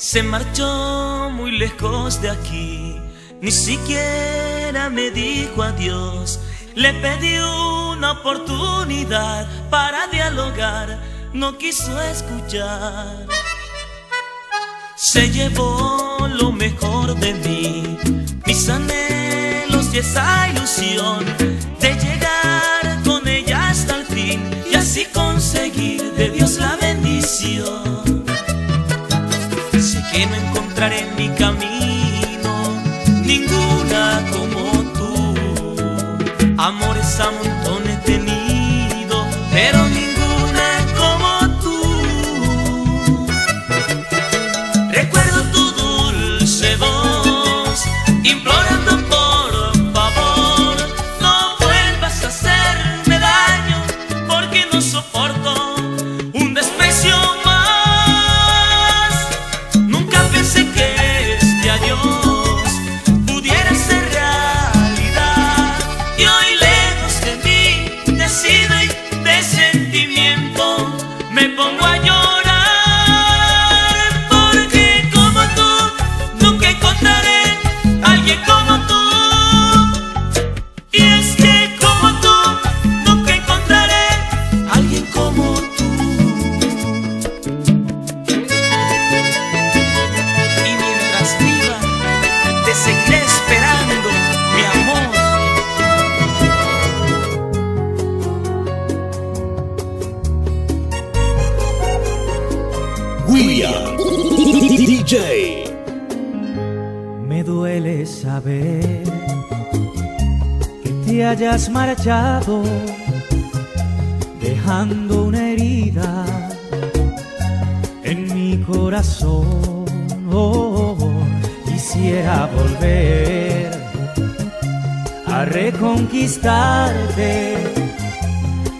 Se marchó muy lejos de aquí, ni siquiera me dijo adiós. Le pedí una oportunidad para dialogar, no quiso escuchar. Se llevó lo mejor de mí, mis anhelos y esa ilusión de llegar con ella hasta el fin y así conseguir de Dios la bendición que no encontraré en mi camino ninguna como tú. Amores a montones he tenido, pero ninguna dejando una herida en mi corazón. Oh, quisiera volver a reconquistarte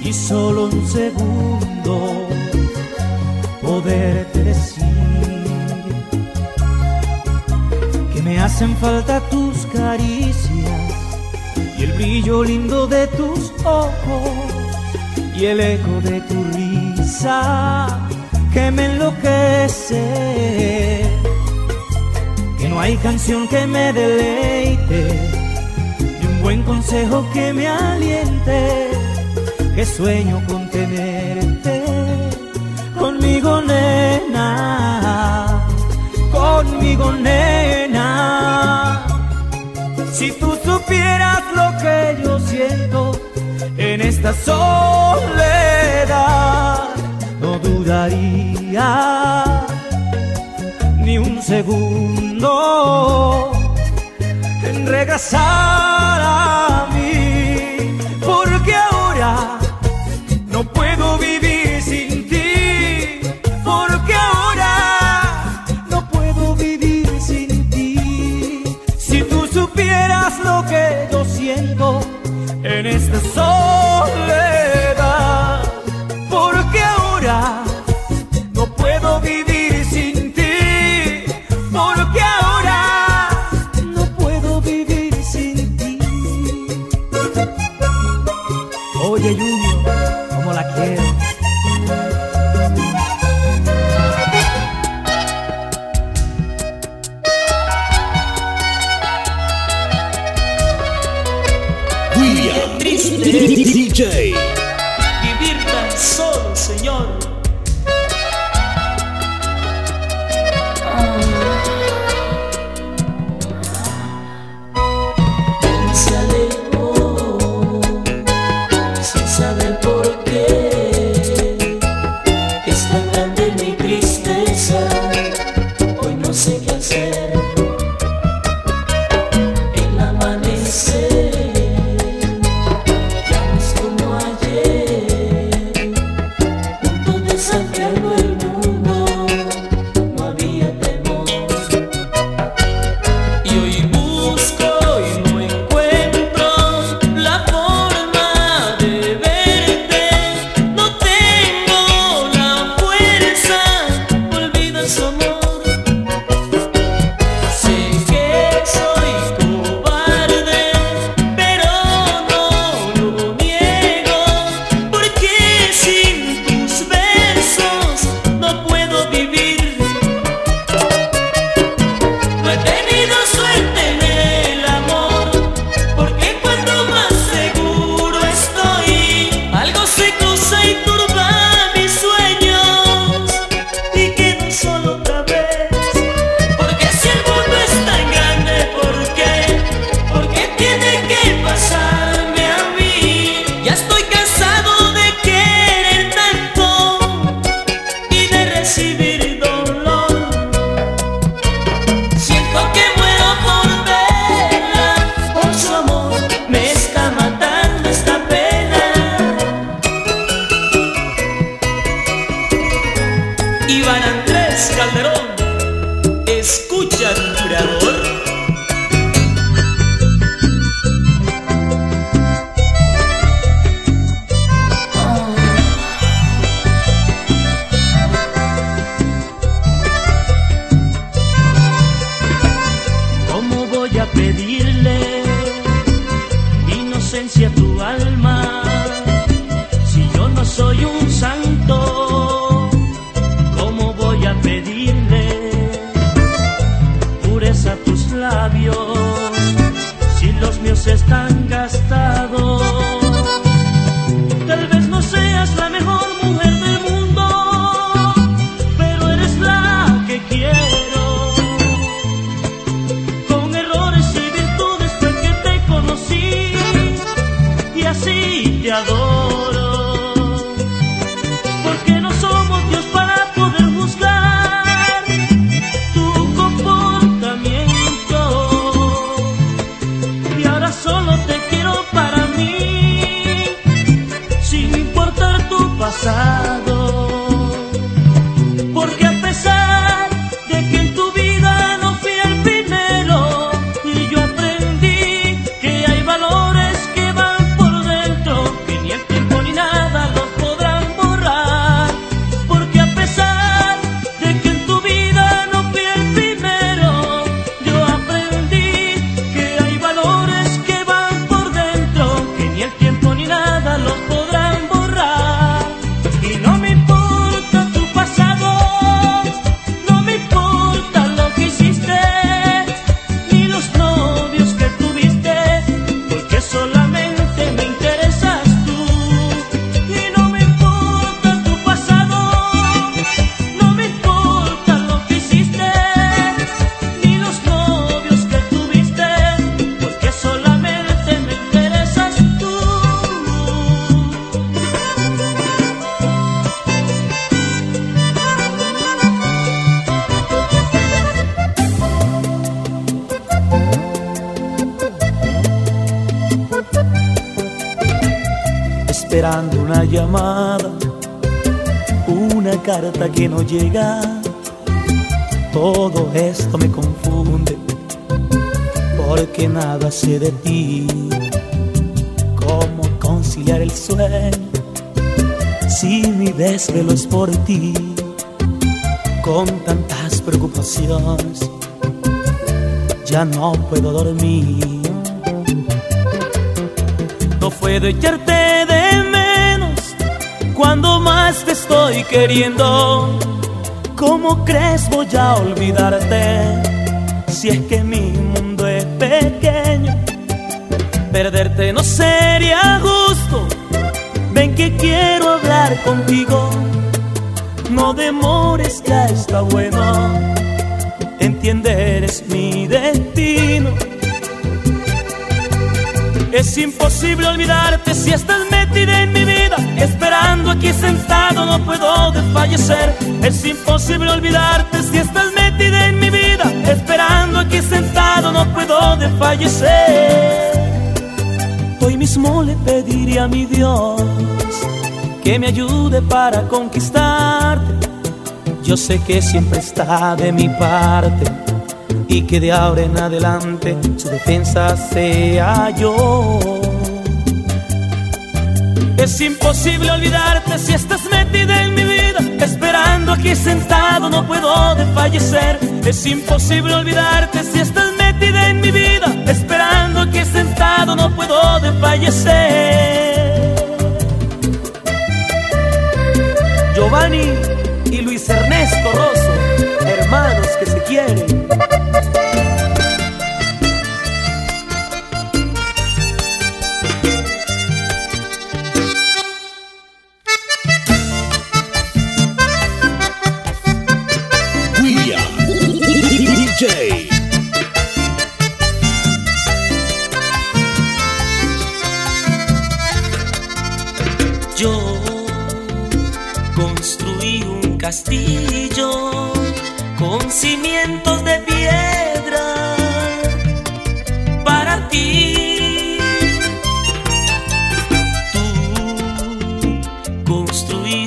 y solo un segundo poderte decir que me hacen falta tus caricias el brillo lindo de tus ojos y el eco de tu risa que me enloquece. Que no hay canción que me deleite, ni un buen consejo que me aliente, que sueño con tenerte conmigo, nena, conmigo, nena. Si tú supieras lo que yo siento en esta soledad, no dudaría ni un segundo en regresar a mí, Triste. DJ. Vivir tan solo, Señor. passado. Una carta que no llega. Todo esto me confunde, porque nada sé de ti. ¿Cómo conciliar el sueño si mi desvelo es por ti? Con tantas preocupaciones, ya no puedo dormir. No puedo echarte cuando más te estoy queriendo. ¿Cómo crees voy a olvidarte si es que mi mundo es pequeño? Perderte no sería justo. Ven que quiero hablar contigo. No demores, ya está bueno. Entiende, eres mi Es imposible olvidarte si estás metida en mi vida. Esperando aquí sentado no puedo desfallecer. Es imposible olvidarte si estás metida en mi vida. Esperando aquí sentado no puedo desfallecer. Hoy mismo le pediré a mi Dios que me ayude para conquistarte. Yo sé que siempre está de mi parte y que de ahora en adelante su defensa sea yo. Es imposible olvidarte si estás metida en mi vida, esperando aquí sentado no puedo desfallecer. Es imposible olvidarte si estás metida en mi vida, esperando aquí sentado no puedo desfallecer. Giovanni y Luis Ernesto Rosso, hermanos que se quieren.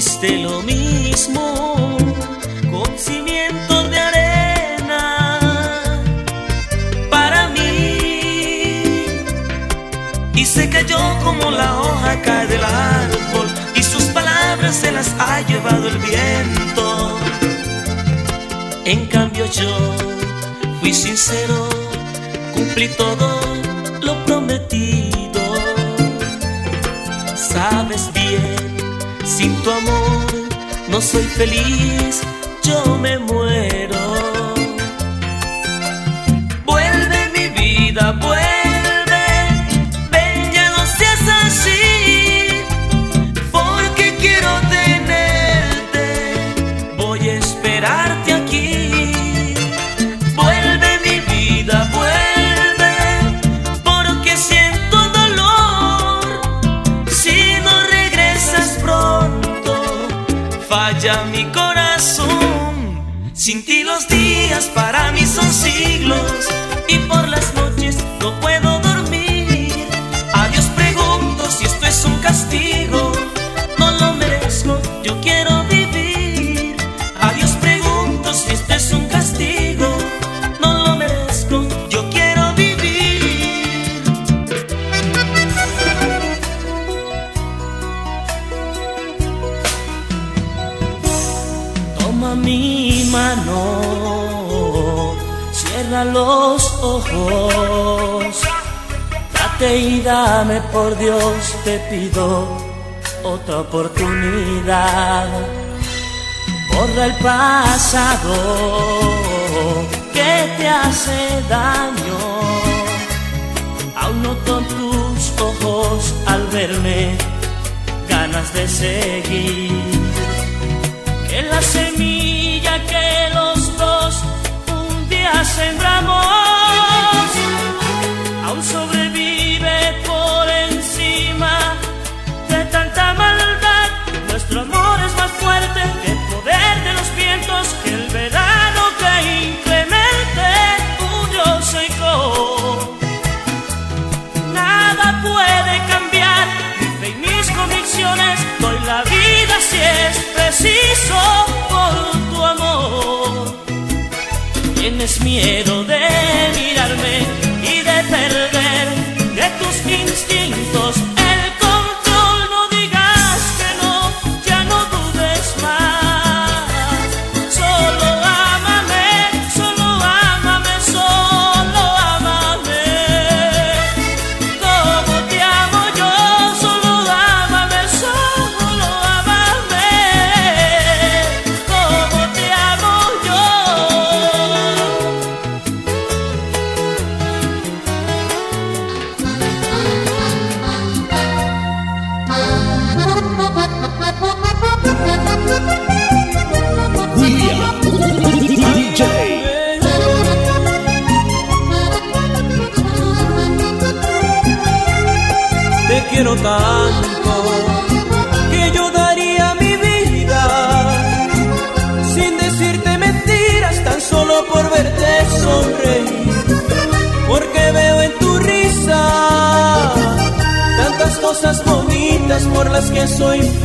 Construiste lo mismo con cimientos de arena para mí y se cayó como la hoja cae del árbol y sus palabras se las ha llevado el viento. En cambio yo fui sincero, cumplí todo lo prometido. Sabes bien, sin tu amor no soy feliz, yo me muero. Quiero vivir. A Dios pregunto si esto es un castigo, no lo merezco, yo quiero vivir. Toma mi mano, cierra los ojos, date y dame por Dios, te pido otra oportunidad. Borra el pasado que te hace daño. Aún noto en tus ojos al verme ganas de seguir que la semilla que los dos un día sembramos Tienes miedo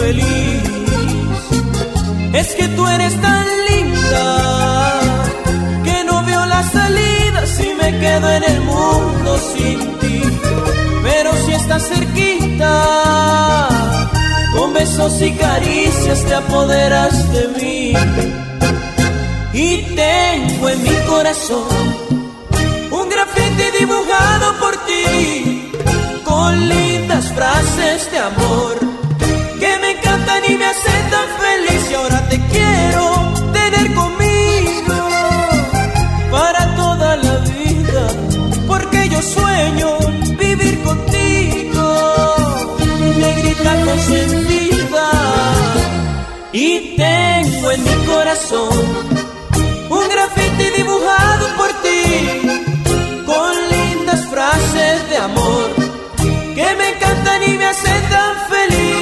feliz. Es que tú eres tan linda que no veo la salida si me quedo en el mundo sin ti. Pero si estás cerquita, con besos y caricias te apoderas de mí. Y tengo en mi corazón un grafiti dibujado por ti, con lindas frases de amor Y tengo en mi corazón un grafiti dibujado por ti, con lindas frases de amor que me encantan y me hacen tan feliz.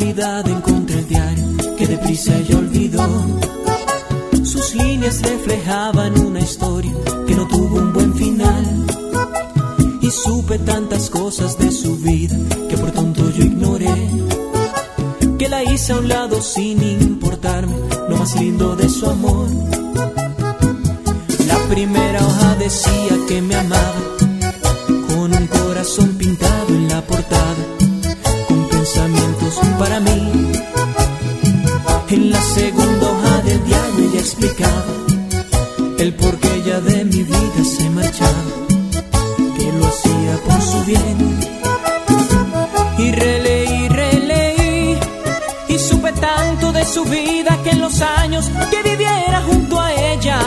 Encontré el diario que deprisa ella olvidó. Sus líneas reflejaban una historia que no tuvo un buen final. Y supe tantas cosas de su vida que por tonto yo ignoré. Que la hice a un lado sin importarme lo más lindo de su amor. La primera hoja decía que me amaba explicaba el por qué ella de mi vida se marchaba, que lo hacía por su bien. Y releí, releí, y supe tanto de su vida que en los años que viviera junto a ella,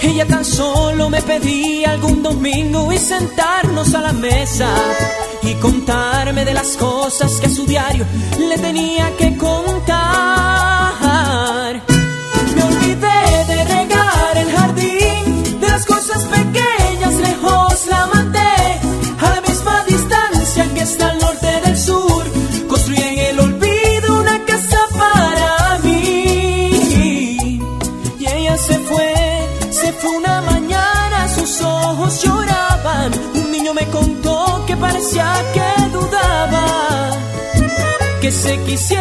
ella tan solo me pedía algún domingo y sentarnos a la mesa y contarme de las cosas que a su diario le tenía que contar. Que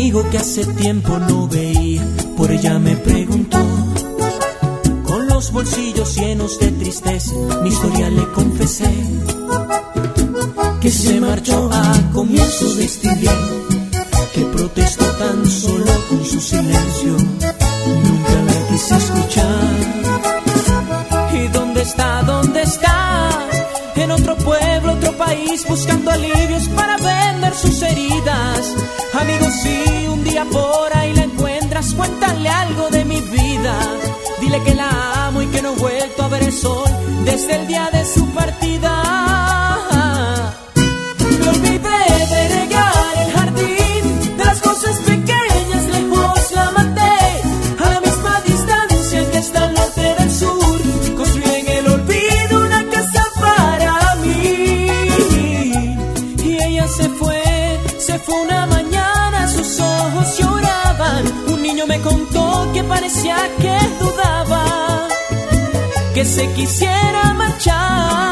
amigo que hace tiempo no veía, por ella me preguntó. Con los bolsillos llenos de tristeza, mi historia le confesé. Que se marchó a comienzos de este invierno, que protestó tan solo con su silencio. Nunca la quise escuchar. ¿Y dónde está? ¿Dónde está? En otro pueblo, otro país, buscando alivios para vender sus heridas. Amigos, si un día por ahí la encuentras, cuéntale algo de mi vida. Dile que la amo y que no he vuelto a ver el sol desde el día de su partida. Dudaba, que se quisiera marchar.